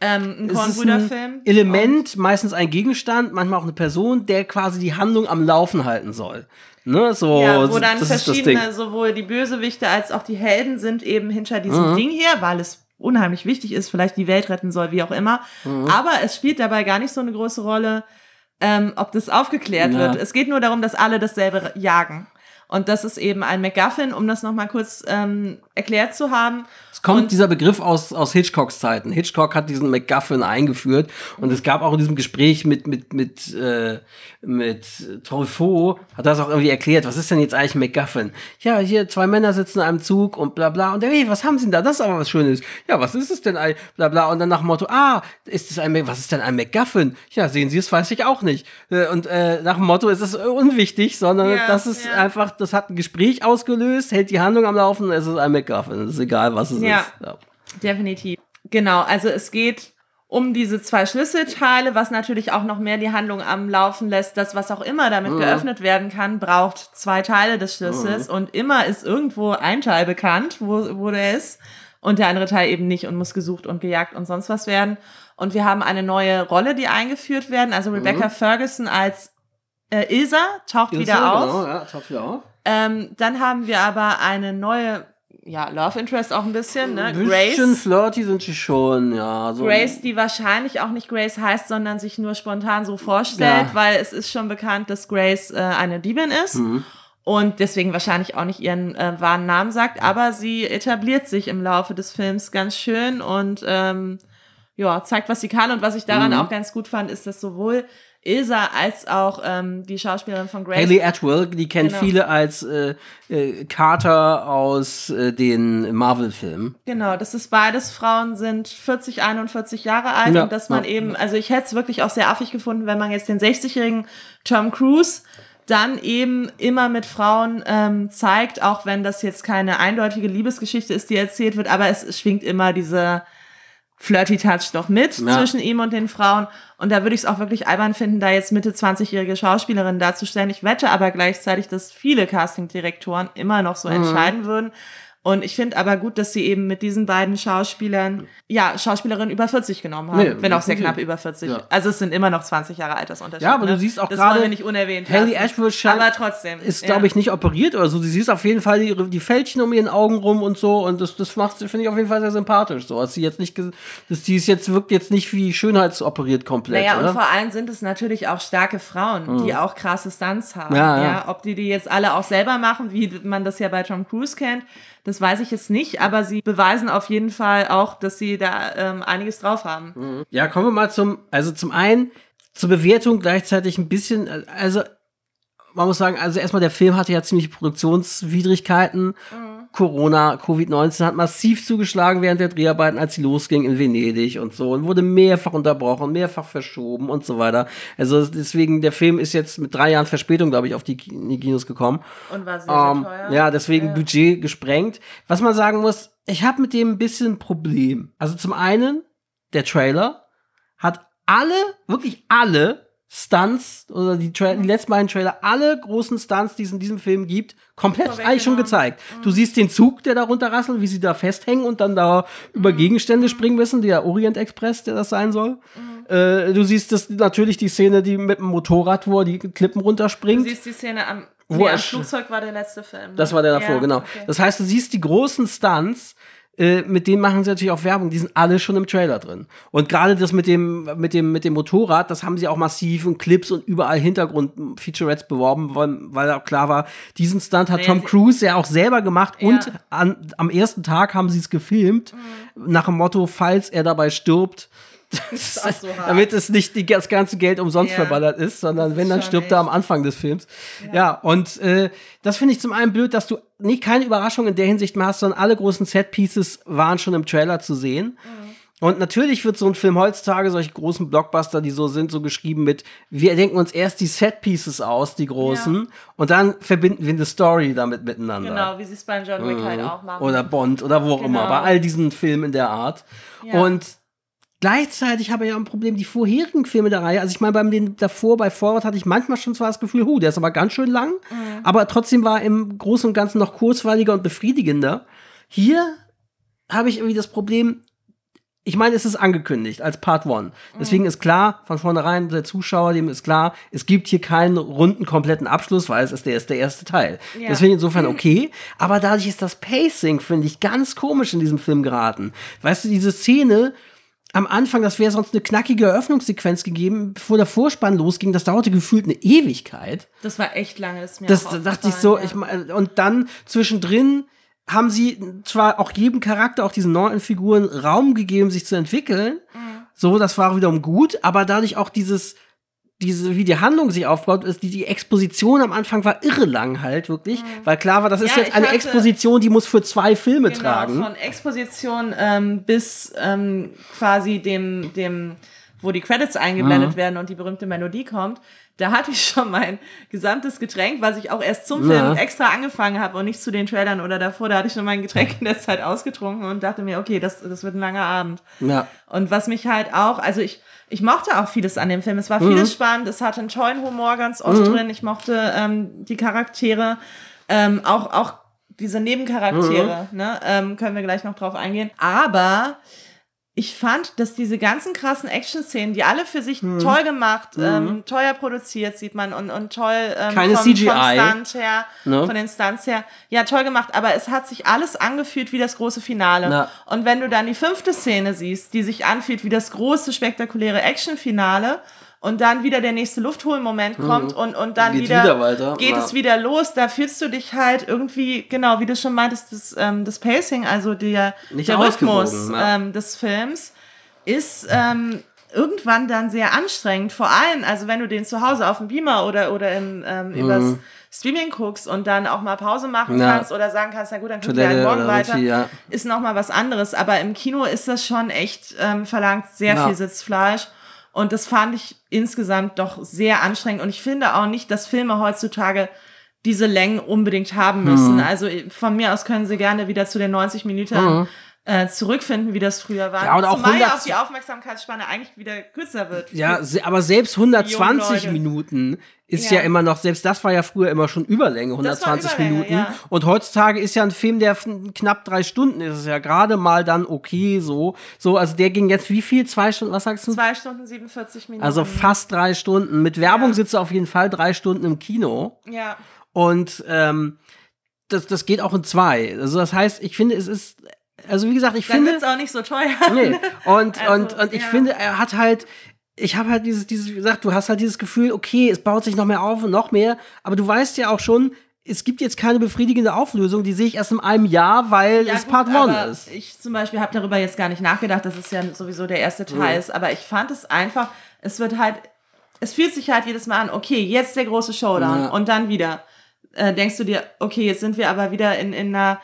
Ähm, ein Kornbrüder-Film. Element, meistens ein Gegenstand, manchmal auch eine Person, der quasi die Handlung am Laufen halten soll. Ne, so, Ja, wo dann verschiedene, sowohl die Bösewichte als auch die Helden sind eben hinter diesem Mhm. Ding hier, weil es unheimlich wichtig ist, vielleicht die Welt retten soll, wie auch immer. Mhm. Aber es spielt dabei gar nicht so eine große Rolle, ähm, ob das aufgeklärt Ja. wird. Es geht nur darum, dass alle dasselbe jagen. Und das ist eben ein MacGuffin, um das nochmal kurz ähm, erklärt zu haben. Es kommt Und- dieser Begriff aus, aus Hitchcocks Zeiten. Hitchcock hat diesen MacGuffin eingeführt und es gab auch in diesem Gespräch mit, mit, mit, äh, mit Truffaut, hat das auch irgendwie erklärt, was ist denn jetzt eigentlich MacGuffin? Ja, hier zwei Männer sitzen in einem Zug und bla bla und hey, was haben sie denn da? Das ist aber was Schönes. Ja, was ist es denn bla bla und dann nach dem Motto, ah, ist es ein, was ist denn ein MacGuffin? Ja, sehen Sie, es weiß ich auch nicht. Äh, Und äh, nach dem Motto ist es unwichtig, sondern Ja, das ist ja. einfach, das hat ein Gespräch ausgelöst, hält die Handlung am Laufen, es ist ein MacGuffin. Es ist egal, was es Ja. ist. Ja. Definitiv. Genau, also es geht um diese zwei Schlüsselteile, was natürlich auch noch mehr die Handlung am Laufen lässt. Das, was auch immer damit Mhm. geöffnet werden kann, braucht zwei Teile des Schlüssels und immer ist irgendwo ein Teil bekannt, wo, wo der ist und der andere Teil eben nicht und muss gesucht und gejagt und sonst was werden. Und wir haben eine neue Rolle, die eingeführt werden. Also Rebecca Mhm. Ferguson als äh, Ilsa taucht wieder Ilse, auf. Genau, ja, taucht wieder auf. Ähm, dann haben wir aber eine neue, ja, Love Interest auch ein bisschen, ne? Ein bisschen Grace. flirty sind sie schon, ja. So Grace, die wahrscheinlich auch nicht Grace heißt, sondern sich nur spontan so vorstellt, Ja. weil es ist schon bekannt, dass Grace äh, eine Diebin ist Mhm. und deswegen wahrscheinlich auch nicht ihren äh, wahren Namen sagt, aber sie etabliert sich im Laufe des Films ganz schön und ähm, ja, zeigt, was sie kann. Und was ich daran Mhm. auch ganz gut fand, ist, dass sowohl Ilsa als auch ähm, die Schauspielerin von Grace Haley Atwell, die kennen Genau. viele als äh, äh, Carter aus äh, den Marvel-Filmen. Genau, dass es beides Frauen sind, 40, 41 Jahre alt Ja, und dass man ja. eben, also ich hätte es wirklich auch sehr affig gefunden, wenn man jetzt den 60-jährigen Tom Cruise dann eben immer mit Frauen ähm, zeigt, auch wenn das jetzt keine eindeutige Liebesgeschichte ist, die erzählt wird, aber es schwingt immer diese Flirty Touch doch mit Ja. zwischen ihm und den Frauen. Und da würde ich es auch wirklich albern finden, da jetzt Mitte 20-jährige Schauspielerinnen darzustellen. Ich wette aber gleichzeitig, dass viele Castingdirektoren immer noch Mhm. so entscheiden würden. Und ich finde aber gut, dass sie eben mit diesen beiden Schauspielern, ja, Schauspielerinnen über 40 genommen haben. Nee, wenn auch sehr knapp über 40. Ja. Also es sind immer noch 20 Jahre Altersunterschied. Ja, aber ne? du siehst auch das gerade, nicht unerwähnt Haley Aber trotzdem. Ist, glaube ich, nicht operiert oder so. Du siehst auf jeden Fall die, die Fältchen um ihren Augen rum und so. Und das, das macht, finde ich auf jeden Fall sehr sympathisch. So, dass sie jetzt nicht, dass die ist jetzt, wirkt jetzt nicht wie schönheitsoperiert komplett. Naja, oder? und vor allem sind es natürlich auch starke Frauen, die auch krasse Stunts haben. Ja, Ja, ja. Ob die die jetzt alle auch selber machen, wie man das ja bei Tom Cruise kennt, das weiß ich jetzt nicht, aber sie beweisen auf jeden Fall auch, dass sie da ähm, einiges drauf haben. Ja, kommen wir mal zum, also zum einen zur Bewertung gleichzeitig ein bisschen, also man muss sagen, also erstmal der Film hatte ja ziemlich Produktionswidrigkeiten. Corona, Covid-19 hat massiv zugeschlagen während der Dreharbeiten, als sie losging in Venedig und so und wurde mehrfach unterbrochen, mehrfach verschoben und so weiter. Also deswegen, der Film ist jetzt mit drei Jahren Verspätung, glaube ich, auf die, die Kinos gekommen. Und war sehr, sehr Ähm, teuer. ja, deswegen Budget gesprengt. Was man sagen muss, ich habe mit dem ein bisschen ein Problem. Also zum einen, der Trailer hat alle, wirklich alle Stunts oder die, Tra die letzten beiden Trailer, alle großen Stunts, die es in diesem Film gibt, komplett eigentlich schon gezeigt. Du siehst den Zug, der da runterrasselt, wie sie da festhängen und dann da über Gegenstände springen müssen, der Orient Express, der das sein soll. Äh, du siehst das natürlich die Szene, die mit dem Motorrad, wo er die Klippen Du runterspringt. siehst die Szene am, Wo nee, am Flugzeug war der letzte Film. ne? Das war der davor, Ja, genau. okay. Das heißt, du siehst die großen Stunts, äh, mit denen machen sie natürlich auch Werbung, die sind alle schon im Trailer drin. Und gerade das mit dem, mit dem, mit dem Motorrad, das haben sie auch massiv in Clips und überall Hintergrund-Featurettes beworben, weil, weil auch klar war, diesen Stunt hat Nee, Tom Cruise ja auch selber gemacht Ja. und an, am ersten Tag haben sie es gefilmt, Mhm. nach dem Motto, falls er dabei stirbt, so damit es nicht die, das ganze Geld umsonst Ja. verballert ist, sondern wenn, dann stirbt er echt. am Anfang des Films. Ja, und äh, das finde ich zum einen blöd, dass du nicht keine Überraschung in der Hinsicht mehr hast, sondern alle großen Set-Pieces waren schon im Trailer zu sehen. Mhm. Und natürlich wird so ein Film heutzutage, solche großen Blockbuster, die so sind, so geschrieben mit, wir denken uns erst die Set-Pieces aus, die großen, Ja. und dann verbinden wir eine Story damit miteinander. Genau, wie sie es bei John Wick halt auch machen. Oder Bond oder wo auch Genau. immer, bei all diesen Filmen in der Art. Ja. Und gleichzeitig habe ich ja ein Problem, die vorherigen Filme der Reihe, also ich meine, beim den davor, bei Forward hatte ich manchmal schon zwar das Gefühl, hu, der ist aber ganz schön lang, Mhm. aber trotzdem war im Großen und Ganzen noch kurzweiliger und befriedigender. Hier habe ich irgendwie das Problem, ich meine, es ist angekündigt als Part One. Deswegen ist klar, von vornherein, der Zuschauer, dem ist klar, es gibt hier keinen runden, kompletten Abschluss, weil es ist der, ist der erste Teil. Ja. Deswegen insofern okay. Aber dadurch ist das Pacing, finde ich, ganz komisch in diesem Film geraten. Weißt du, diese Szene, am Anfang, das wäre sonst eine knackige Eröffnungssequenz gegeben, bevor der Vorspann losging, das dauerte gefühlt eine Ewigkeit. Das war echt lange, das ist mir Das auch da dachte ich so, aufgefallen, ich mein, und dann zwischendrin haben sie zwar auch jedem Charakter, auch diesen neuen Figuren Raum gegeben, sich zu entwickeln. Mhm. So, das war wiederum gut, aber dadurch auch dieses, diese, wie die Handlung sich aufbaut, ist, die, die Exposition am Anfang war irre lang halt, wirklich, weil klar war, das ist Mhm. Ja, jetzt eine hatte- Exposition, die muss für zwei Filme Genau, tragen. von Exposition ähm, bis ähm, quasi dem, dem, wo die Credits eingeblendet Mhm. werden und die berühmte Melodie kommt. Da hatte ich schon mein gesamtes Getränk, was ich auch erst zum Ja. Film extra angefangen habe und nicht zu den Trailern oder davor. Da hatte ich schon mein Getränk in der Zeit ausgetrunken und dachte mir, okay, das, das wird ein langer Abend. Ja. Und was mich halt auch, also ich, ich mochte auch vieles an dem Film. Es war Mhm. vieles spannend, es hatte einen tollen Humor ganz oft drin. Ich mochte ähm, die Charaktere, ähm, auch, auch diese Nebencharaktere, Mhm. ne? ähm, können wir gleich noch drauf eingehen. Aber ich fand, dass diese ganzen krassen Action-Szenen, die alle für sich Mhm. toll gemacht, ähm, teuer produziert, sieht man, und, und toll ähm, Keine vom, CGI. vom Stunt her, Ne? von den Stunts her. Ja, toll gemacht, aber es hat sich alles angefühlt wie das große Finale. Ja. Und wenn du dann die fünfte Szene siehst, die sich anfühlt wie das große, spektakuläre Action-Finale und dann wieder der nächste Luftholmoment kommt und, und dann Geht wieder, wieder weiter. geht Ja. es wieder los, da fühlst du dich halt irgendwie, genau, wie du schon meintest, das, ähm, das Pacing, also der, Nicht der Rhythmus ja. ähm, des Films ist ähm, irgendwann dann sehr anstrengend. Vor allem, also wenn du den zu Hause auf dem Beamer oder, oder im, ähm, übers Streaming guckst und dann auch mal Pause machen Mhm. Ja. kannst oder sagen kannst, na gut, dann Toilette halt morgen weiter, irgendwie, ja. ist noch mal was anderes. Aber im Kino ist das schon echt, ähm, verlangt sehr Ja. viel Sitzfleisch. Und das fand ich insgesamt doch sehr anstrengend. Und ich finde auch nicht, dass Filme heutzutage diese Längen unbedingt haben müssen. Mhm. Also von mir aus können sie gerne wieder zu den 90 Minuten äh, zurückfinden, wie das früher war. Ja, oder auch Zumal ja 100 auch die Aufmerksamkeitsspanne eigentlich wieder kürzer wird. Ja, aber selbst 120 Leute. Minuten ist ja. Ja. immer noch, selbst das war ja früher immer schon Überlänge, Das war 120 Überlänge, Minuten. ja. Und heutzutage ist ja ein Film, der knapp drei Stunden ist, ist ja gerade mal dann okay so. So, also der ging jetzt wie viel? Zwei Stunden, was sagst du? Zwei Stunden 47 Minuten. Also fast drei Stunden. Mit Werbung Ja. sitzt er auf jeden Fall drei Stunden im Kino. Ja. Und ähm, das, das geht auch in zwei. Also das heißt, ich finde, es ist, also wie gesagt, ich Dann finde. wird's auch nicht so teuer. Nee. Und, Also, und, und ich ja. finde, er hat halt, ich habe halt dieses, dieses, wie gesagt, du hast halt dieses Gefühl, okay, es baut sich noch mehr auf und noch mehr, aber du weißt ja auch schon, es gibt jetzt keine befriedigende Auflösung, die sehe ich erst in einem Jahr, weil Ja, es gut, Part aber One ist. Ich zum Beispiel habe darüber jetzt gar nicht nachgedacht, dass es ja sowieso der erste Teil Mhm. ist, aber ich fand es einfach, es wird halt, es fühlt sich halt jedes Mal an, okay, jetzt der große Showdown Ja. und dann wieder äh, denkst du dir, okay, jetzt sind wir aber wieder in, in einer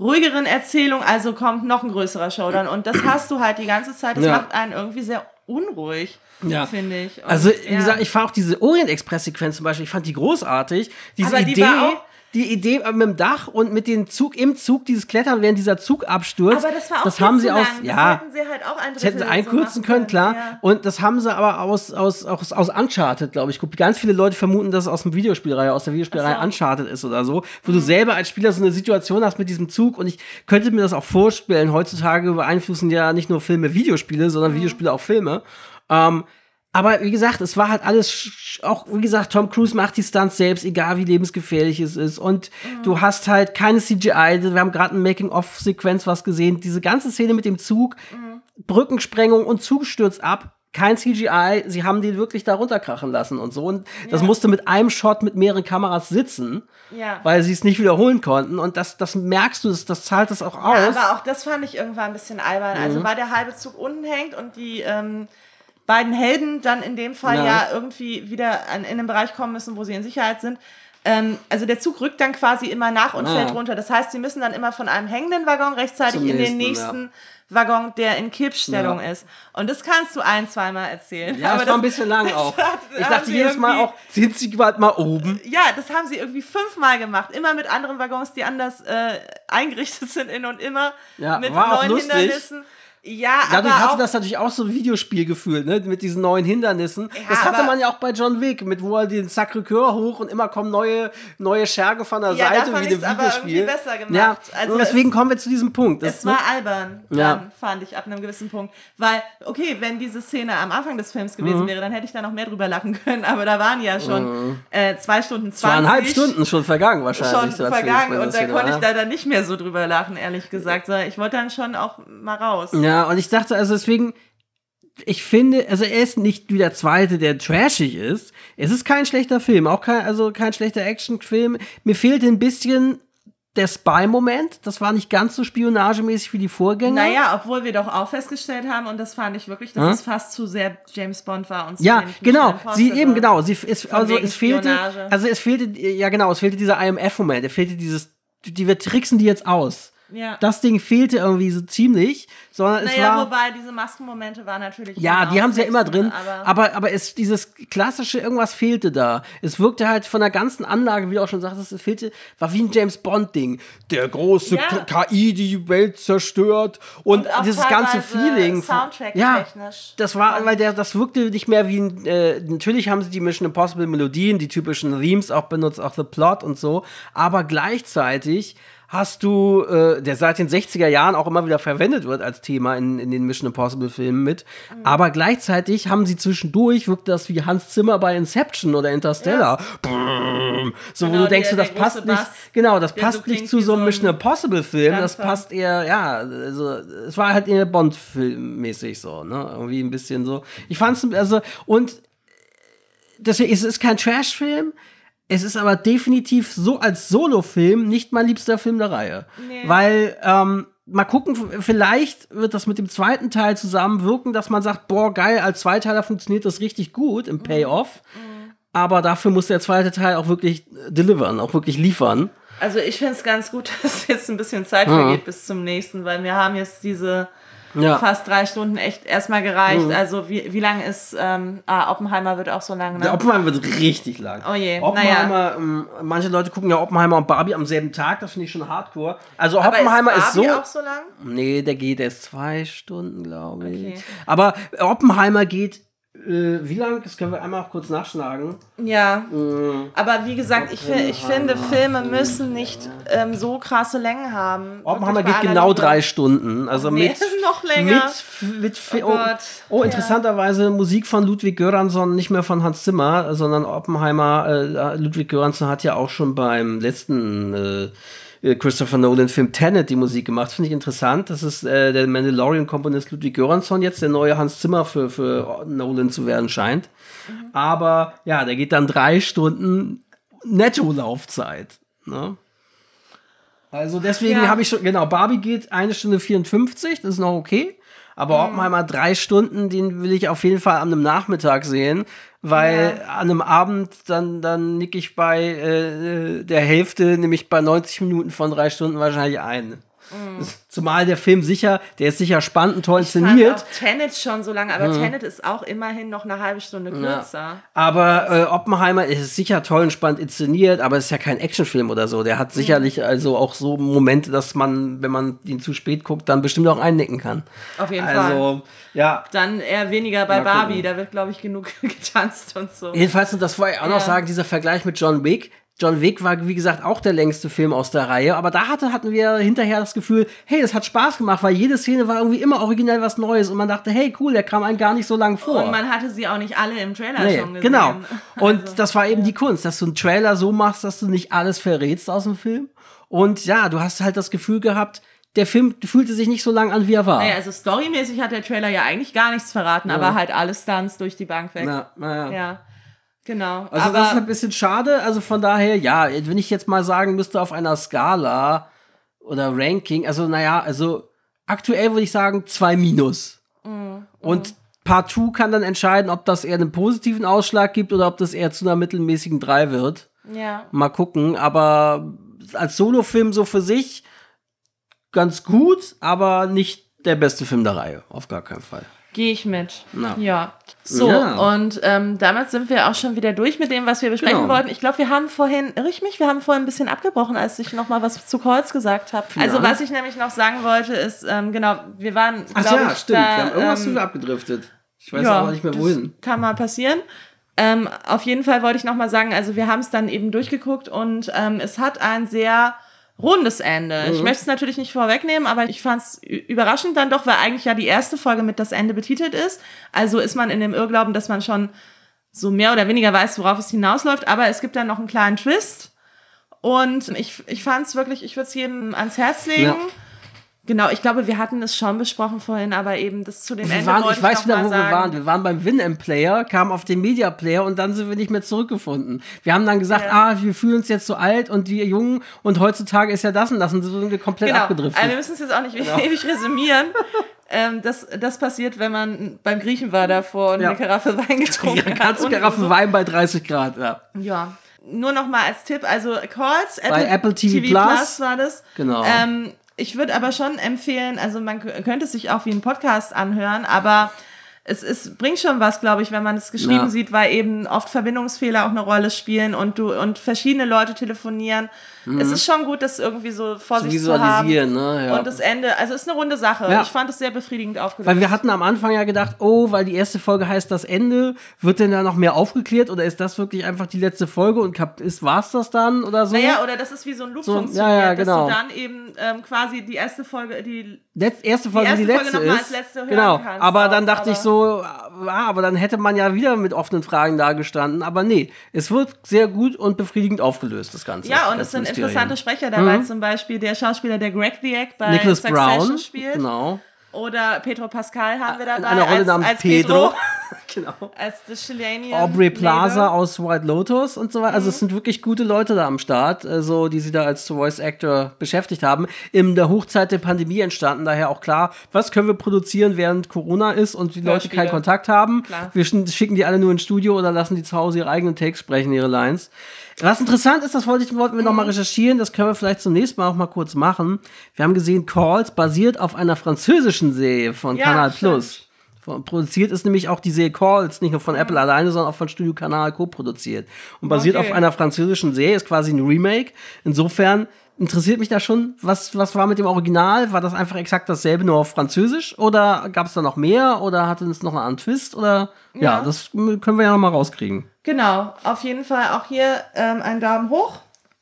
ruhigeren Erzählung, also kommt noch ein größerer Showdown und das hast du halt die ganze Zeit, das Ja. macht einen irgendwie sehr unruhig, Ja. finde ich. Und, Also, wie ja. gesagt, ich fand auch diese Orient-Express-Sequenz zum Beispiel, ich fand die großartig. Diese die Idee, auch- die Idee mit dem Dach und mit dem Zug, im Zug, dieses Klettern, während dieser Zug abstürzt. aber das war auch das haben sie aus, lang. ja. Das hätten sie halt auch ein Das hätten sie so einkürzen machen können, klar. Ja. Und das haben sie aber aus, aus, aus, aus Uncharted, glaube ich. Ganz viele Leute vermuten, dass es aus dem Videospielreihe, aus der Videospielreihe so. Mhm. Uncharted ist oder so, wo du selber als Spieler so eine Situation hast mit diesem Zug. Und ich könnte mir das auch vorstellen. Heutzutage beeinflussen ja nicht nur Filme Videospiele, sondern Mhm. Videospiele auch Filme. Ähm, aber wie gesagt, es war halt alles, auch wie gesagt, Tom Cruise macht die Stunts selbst, egal wie lebensgefährlich es ist. Und Mhm. du hast halt keine CGI. Wir haben gerade eine Making-of-Sequenz was gesehen. Diese ganze Szene mit dem Zug, Mhm. Brückensprengung und Zug stürzt ab. Kein CGI, sie haben den wirklich da runterkrachen lassen und so. Und das Ja. musste mit einem Shot mit mehreren Kameras sitzen, Ja. weil sie es nicht wiederholen konnten. Und das, das merkst du, das, das zahlt das auch Ja, aus. Mhm. aber auch das fand ich irgendwann ein bisschen albern. Also, weil der halbe Zug unten hängt und die ähm, beiden Helden dann in dem Fall Ja. ja, irgendwie wieder an, in den Bereich kommen müssen, wo sie in Sicherheit sind. Ähm, also der Zug rückt dann quasi immer nach und Ja. fällt runter. Das heißt, sie müssen dann immer von einem hängenden Waggon rechtzeitig Zum in den nächsten, nächsten Waggon, der in Kippstellung Ja. ist. Und das kannst du ein, zweimal erzählen. ja, Aber es war ein das- bisschen lang auch. hat- Ich dachte jedes Mal auch, sind sie bald mal oben? ja, das haben sie irgendwie fünfmal gemacht. Immer mit anderen Waggons, die anders äh, eingerichtet sind in und immer Ja, mit neuen. Hindernissen. Ja, Dadurch aber hatte auch, das natürlich auch so ein Videospiel gefühlt, ne? Mit diesen neuen Hindernissen. Ja, das hatte aber- man ja auch bei John Wick, mit wo er den Sacré-Cœur hoch und immer kommen neue, neue Scherge von der Ja, Seite wie aber Videospiel. irgendwie besser gemacht. Ja, Also und deswegen kommen wir zu diesem Punkt. Das, es war albern, Ja. dann, fand ich, ab einem gewissen Punkt. Weil, okay, wenn diese Szene am Anfang des Films Mhm. gewesen wäre, dann hätte ich da noch mehr drüber lachen können. Aber da waren ja schon äh, zwei Stunden zwanzig. zweieinhalb Stunden schon vergangen wahrscheinlich. schon vergangen und da konnte ich da dann nicht mehr so drüber lachen, ehrlich gesagt. Ich wollte dann schon auch mal raus. Ja, und ich dachte, also deswegen, ich finde, also er ist nicht wie der zweite, der trashig ist. Es ist kein schlechter Film, auch kein, also kein schlechter Actionfilm. Mir fehlte ein bisschen der Spy-Moment. Das war nicht ganz so spionagemäßig wie die Vorgänger. Naja, obwohl wir doch auch festgestellt haben, und das fand ich wirklich, dass Hm? es fast zu sehr James Bond war. Und zu Ja, genau. Sie eben genau. Sie es, also es fehlte, Spionage. also es fehlte, ja genau, es fehlte dieser IMF-Moment. Es fehlte dieses, die wir tricksen die jetzt aus. Ja. Das Ding fehlte irgendwie so ziemlich, sondern es naja, war. wobei diese Maskenmomente waren natürlich. Ja, die haben sie ja immer drin, Aber, aber, aber es, dieses klassische, irgendwas fehlte da. Es wirkte halt von der ganzen Anlage, wie du auch schon sagtest, es fehlte, war wie ein James Bond-Ding. Der große Ja. KI, die die Welt zerstört und, Und dieses ganze Feeling. von- Ja, das war, weil der, das wirkte nicht mehr wie ein, äh, natürlich haben sie die Mission Impossible Melodien, die typischen Themes auch benutzt, auch The Plot und so, aber gleichzeitig hast du, äh, der seit den 60er Jahren auch immer wieder verwendet wird als Thema in, in den Mission Impossible Filmen mit. Mhm. Aber gleichzeitig haben sie zwischendurch, wirkt das wie Hans Zimmer bei Inception oder Interstellar. Brrrm. So, wo Genau, du denkst, der- du, das der passt nicht, Bass, genau, das passt so nicht zu so einem Mission Impossible Film. Das passt eher, ja, also, es war halt eher Bond-Film-mäßig so, ne, irgendwie ein bisschen so. Ich fand's, also, und deswegen, es ist kein Trash-Film, es ist aber definitiv so als Solo-Film nicht mein liebster Film der Reihe. Nee. Weil, ähm, mal gucken, vielleicht wird das mit dem zweiten Teil zusammenwirken, dass man sagt, boah, geil, als Zweiteiler funktioniert das richtig gut im Payoff. Aber dafür muss der zweite Teil auch wirklich delivern, auch wirklich liefern. Also ich finde es ganz gut, dass jetzt ein bisschen Zeit Mhm. vergeht bis zum nächsten, weil wir haben jetzt diese Ja. Mhm. fast drei Stunden echt erstmal gereicht. Also wie, wie lang ist, ähm, ah, Oppenheimer wird auch so lang, Der ne? Oppenheimer wird richtig lang. Oh je, Oppenheimer, ähm, manche Leute gucken ja Oppenheimer und Barbie am selben Tag, das finde ich schon hardcore. Also Aber Oppenheimer ist, Barbie so. auch so lang? Nee, der geht erst zwei Stunden, glaube ich. Okay. Aber Oppenheimer geht, wie lang? Das können wir einmal auch kurz nachschlagen. Ja. Mhm. Aber wie gesagt, ich, ich finde, Filme müssen nicht ähm, so krasse Längen haben. Oppenheimer geht genau Liebe. drei Stunden. Also nee, mit. noch länger. Mit, mit Oh oh, Gott. oh, interessanterweise Musik von Ludwig Göransson, nicht mehr von Hans Zimmer, sondern Oppenheimer. Äh, Ludwig Göransson hat ja auch schon beim letzten äh, äh, Christopher Nolan-Film Tenet die Musik gemacht. Finde ich interessant. Das ist äh, der Mandalorian-Komponist Ludwig Göransson jetzt, der neue Hans Zimmer für, für Nolan zu werden scheint. Aber ja, der geht dann drei Stunden Netto-Laufzeit. Ne? Also deswegen Ja. habe ich schon, genau, Barbie geht eine Stunde 54, das ist noch okay. Aber Oppenheimer drei Stunden, den will ich auf jeden Fall an einem Nachmittag sehen, weil an einem Abend dann, dann nick ich bei äh, der Hälfte, nämlich bei 90 Minuten von drei Stunden wahrscheinlich ein. Das- Zumal der Film sicher, der ist sicher spannend und toll Ich inszeniert. auch Tenet schon so lange, aber Tenet ist auch immerhin noch eine halbe Stunde kürzer. Aber äh, Oppenheimer ist sicher toll und spannend inszeniert, aber es ist ja kein Actionfilm oder so. Der hat sicherlich also auch so Momente, dass man, wenn man ihn zu spät guckt, dann bestimmt auch einnicken kann. Auf jeden also, ja. Dann eher weniger bei Mal Barbie, gucken. da wird, glaube ich, genug getanzt und so. Jedenfalls, und das wollte ich auch noch Ja. sagen, dieser Vergleich mit John Wick. John Wick war, wie gesagt, auch der längste Film aus der Reihe, aber da hatte, hatten wir hinterher das Gefühl, hey, das hat Spaß gemacht, weil jede Szene war irgendwie immer originell was Neues und man dachte, hey, cool, der kam einem gar nicht so lang vor. Und man hatte sie auch nicht alle im Trailer Nee, schon gesehen. genau. Und Also, das war eben die Kunst, dass du einen Trailer so machst, dass du nicht alles verrätst aus dem Film. Und ja, du hast halt das Gefühl gehabt, der Film fühlte sich nicht so lang an, wie er war. Naja, also storymäßig hat der Trailer ja eigentlich gar nichts verraten, aber halt alle Stunts durch die Bank weg. Na, na ja. Ja, genau. Also aber das ist ein bisschen schade. Also von daher, ja, wenn ich jetzt mal sagen müsste auf einer Skala oder Ranking, also naja, also aktuell würde ich sagen zwei Minus. Und Part 2 kann dann entscheiden, ob das eher einen positiven Ausschlag gibt oder ob das eher zu einer mittelmäßigen 3 wird. ja. Mal gucken, aber als Solofilm so für sich ganz gut, aber nicht der beste Film der Reihe, auf gar keinen Fall. Gehe ich mit. Na. Ja. So, Ja. und ähm, damit sind wir auch schon wieder durch mit dem, was wir besprechen Genau. wollten. Ich glaube, wir haben vorhin, irre ich mich, wir haben vorhin ein bisschen abgebrochen, als ich noch mal was zu Calls gesagt habe. Also, was ich nämlich noch sagen wollte, ist, ähm, genau, wir waren, Ach ja, ich, stimmt. da, wir haben irgendwas ähm, abgedriftet. Ich weiß aber nicht mehr wohin. Kann mal passieren. Ähm, auf jeden Fall wollte ich noch mal sagen, also wir haben es dann eben durchgeguckt und ähm, es hat ein sehr rundes Ende. Mhm. Ich möchte es natürlich nicht vorwegnehmen, aber ich fand es überraschend dann doch, weil eigentlich ja die erste Folge mit das Ende betitelt ist. Also ist man in dem Irrglauben, dass man schon so mehr oder weniger weiß, worauf es hinausläuft. Aber es gibt dann noch einen kleinen Twist. Und ich, ich fand es wirklich, ich würde es jedem ans Herz legen. Ja. Genau, ich glaube, wir hatten es schon besprochen vorhin, aber eben das zu dem Wir Ende waren, ich weiß wieder, mal wo sagen. wir waren. Wir waren beim Winamp-Player, kamen auf den Media-Player und dann sind wir nicht mehr zurückgefunden. Wir haben dann gesagt, Ja. ah, wir fühlen uns jetzt so alt und die Jungen und heutzutage ist ja das und das und so sind wir komplett Genau, abgedriftet. also wir müssen es jetzt auch nicht ewig resümieren. ähm, das, das passiert, wenn man beim Griechen war davor und Ja. eine Karaffe Wein getrunken ja, hat. ganze Karaffe so. Wein bei 30 Grad, ja. Ja. Nur noch mal als Tipp, also Calls, Apple, Bei Apple TV Plus. war das. Genau. Ähm, ich würde aber schon empfehlen, also man könnte es sich auch wie ein Podcast anhören, aber es, es bringt schon was, glaube ich, wenn man es geschrieben Ja. sieht, weil eben oft Verbindungsfehler auch eine Rolle spielen und du und verschiedene Leute telefonieren. Es ist schon gut, das irgendwie so vor sich zu haben. Mhm. visualisieren, ne? Ja. Und das Ende, also ist eine runde Sache. Ja. Ich fand es sehr befriedigend aufgelöst. Weil wir hatten am Anfang ja gedacht, oh, weil die erste Folge heißt das Ende, wird denn da noch mehr aufgeklärt oder ist das wirklich einfach die letzte Folge und ist war's das dann oder so? naja, oder das ist wie so ein Loop So, funktioniert, ja, ja, genau. dass du dann eben ähm, quasi die erste Folge, die Letz, erste Folge, die, erste Folge letzte noch mal ist. als letzte hören genau. kannst aber auch, dann dachte ich aber- so, ah, aber dann hätte man ja wieder mit offenen Fragen dagestanden. Aber nee, es wird sehr gut und befriedigend aufgelöst, das Ganze. Ja, und es sind Mysterien. interessante Sprecher dabei, zum Beispiel der Schauspieler, der Greg the Egg bei Nicholas Succession Brown. spielt. Genau. Oder Pedro Pascal haben wir dabei. In einer Rolle als, namens als Pedro. genau. als the Chilean Aubrey Plaza Label. aus White Lotus und so weiter. Also Mhm. es sind wirklich gute Leute da am Start, äh, so, die sie da als Voice Actor beschäftigt haben. In der Hochzeit der Pandemie entstanden daher auch klar, was können wir produzieren, während Corona ist und die Leute keinen Kontakt haben. Klar. Wir sch- schicken die alle nur ins Studio oder lassen die zu Hause ihre eigenen Takes sprechen, ihre Lines. Was interessant ist, das wollte ich, wollten wir noch mal Mhm. recherchieren, das können wir vielleicht zum nächsten Mal auch mal kurz machen. Wir haben gesehen, Calls basiert auf einer französischen Serie von Ja, Kanal stimmt. Plus. Von- Produziert ist nämlich auch die Serie Calls, nicht nur von Apple alleine, sondern auch von Studio Kanal co-produziert. Und basiert Okay. auf einer französischen Serie, ist quasi ein Remake. Insofern interessiert mich da schon, was, was war mit dem Original? War das einfach exakt dasselbe, nur auf Französisch? Oder gab es da noch mehr? Oder hatte es noch einen anderen Twist? Oder ja, Ja. das können wir ja noch mal rauskriegen. Genau, auf jeden Fall auch hier ähm, einen Daumen hoch.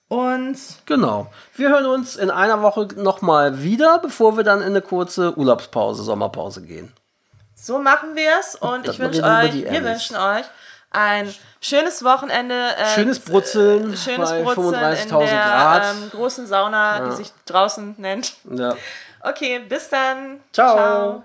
Und Genau. Wir hören uns in einer Woche noch mal wieder, bevor wir dann in eine kurze Urlaubspause, Sommerpause gehen. So machen wir es. Und ich wünsche euch, wir wünschen euch ein schönes Wochenende. Äh, Schönes Brutzeln äh, schönes bei Brutzeln in 35.000 der Grad. Ähm, großen Sauna, die sich draußen nennt. Ja. Okay, bis dann. Ciao.